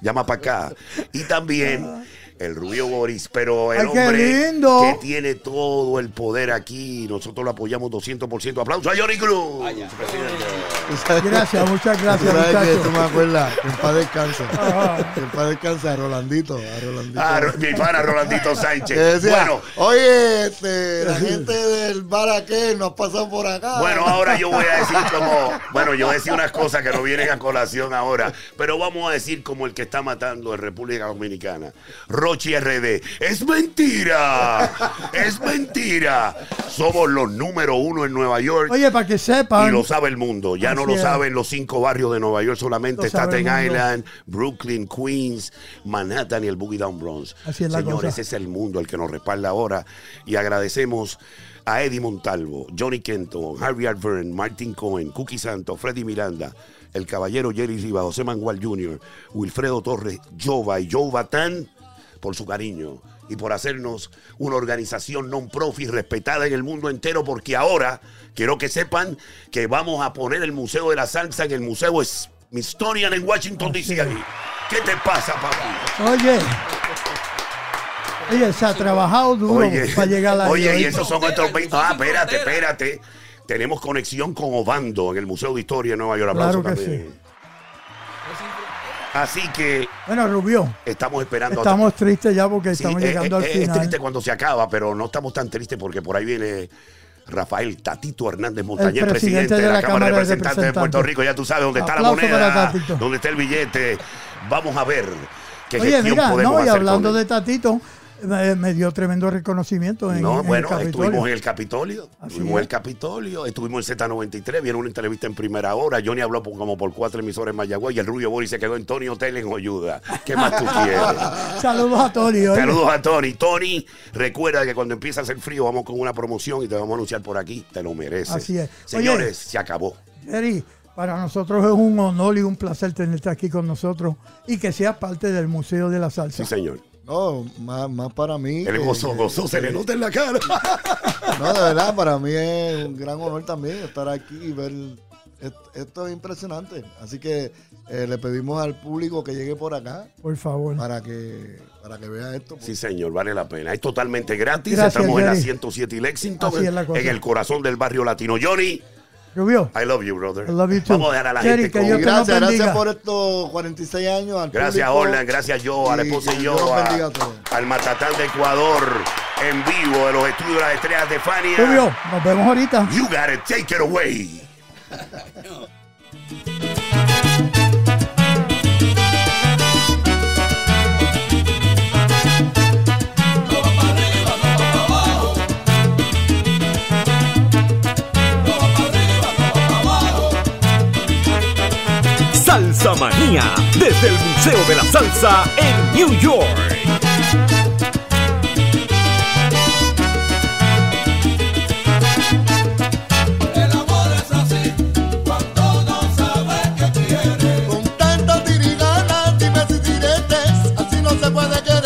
llama para acá. Y también el Rubio Boris, pero el Ay, hombre lindo. que tiene todo el poder aquí, nosotros lo apoyamos 200%. Aplauso a Johnny Cruz. presidente. Gracias, muchas tú gracias, sabes que tú me acuerdas, que en paz descanse. Ajá. Que en paz descanse a Rolandito. A Rolandito. Ah, Ro- mi pana Rolandito Sánchez. decía, Bueno, oye, este, la gente del bar aquel nos pasado por acá. Bueno, ahora yo voy a decir como, bueno, yo voy a decir unas cosas que no vienen a colación ahora, pero vamos a decir como el que está matando en República Dominicana. Rochi RD. Es mentira. <laughs> Es mentira. Somos los número uno en Nueva York. Oye, para que sepan. Y lo sabe el mundo. Ya no lo es. saben los cinco barrios de Nueva York solamente. Lo Staten. Island, Brooklyn, Queens, Manhattan y el Boogie Down Bronx. Así es la Señores, cosa. ese es el mundo el que nos respalda ahora. Y agradecemos a Eddie Montalvo, Johnny Kenton, Harvey Alvern, Martin Cohen, Cookie Santos, Freddy Miranda, el caballero Jerry Riva, José Mangual Jr., Wilfredo Torres, Jova y Joe Batán por su cariño y por hacernos una organización non-profit respetada en el mundo entero, porque ahora quiero que sepan que vamos a poner el Museo de la Salsa en el Museo Smithsonian en Washington, D.C. ¿Qué te pasa, papi? Oye. Oye, se ha trabajado duro para llegar a oye, y esos son nuestros 20. Ah, espérate, espérate. Tenemos conexión con Obando en el Museo de Historia de Nueva York. Aplauso Claro que también. Así que Bueno, Rubio, estamos esperando. hasta- estamos tristes ya porque Sí, estamos eh, llegando eh, al eh, final. Es triste cuando se acaba, pero no estamos tan tristes porque por ahí viene Rafael Tatito Hernández Montañez, presidente, de la, Cámara de Representantes de Puerto Rico. Ya tú sabes dónde está la Aplauso moneda, dónde está el billete. Vamos a ver qué Oye, gestión mira, podemos no, y hablando con de. Tatito, me, me dio tremendo reconocimiento en, No, en bueno, el Capitolio. estuvimos en el Capitolio, Así estuvimos en el Capitolio, estuvimos en Z93, vieron una entrevista en primera hora, Johnny habló por- como por cuatro emisores en Mayagüez y el Rubio Boris se quedó en Tony Hotel en Joyuda. ¿Qué más tú quieres? <laughs> Saludos a Tony. oye. Saludos a Tony. Tony, recuerda que cuando empieza a hacer frío vamos con una promoción y te vamos a anunciar por aquí. Te lo mereces. Así es. Señores, Oye. se acabó. Jerry, para nosotros es un honor y un placer tenerte aquí con nosotros y que seas parte del Museo de la Salsa. Sí, señor. No, más, más para mí. Que- gozó, que- gozó, se le nota en la cara. <laughs> No, de verdad, para mí es un gran honor también estar aquí y ver. est- Esto es impresionante. Así que eh, le pedimos al público que llegue por acá Por favor. para que, para que vea esto. Sí, señor, vale la pena. Es totalmente gratis. Gracias, Estamos en la Jerry. 107 y Lexington, Así es la cosa. en el corazón del barrio latino. Johnny, Rubio, I love you, brother. I love you too. Vamos a dejar a la Jerry, gente que con... Dios gracias, bendiga. gracias por estos 46 años. Al Gracias. Orlan. Gracias, yo, a la esposa y yo, a- al Matatán de Ecuador, en vivo de los estudios de las estrellas de Fania. Rubio, nos vemos ahorita. You gotta take it away. <laughs> Salsa Manía, desde el Museo de la Salsa en New York. Con tiriganas, dimes y diretes, así no se puede querer,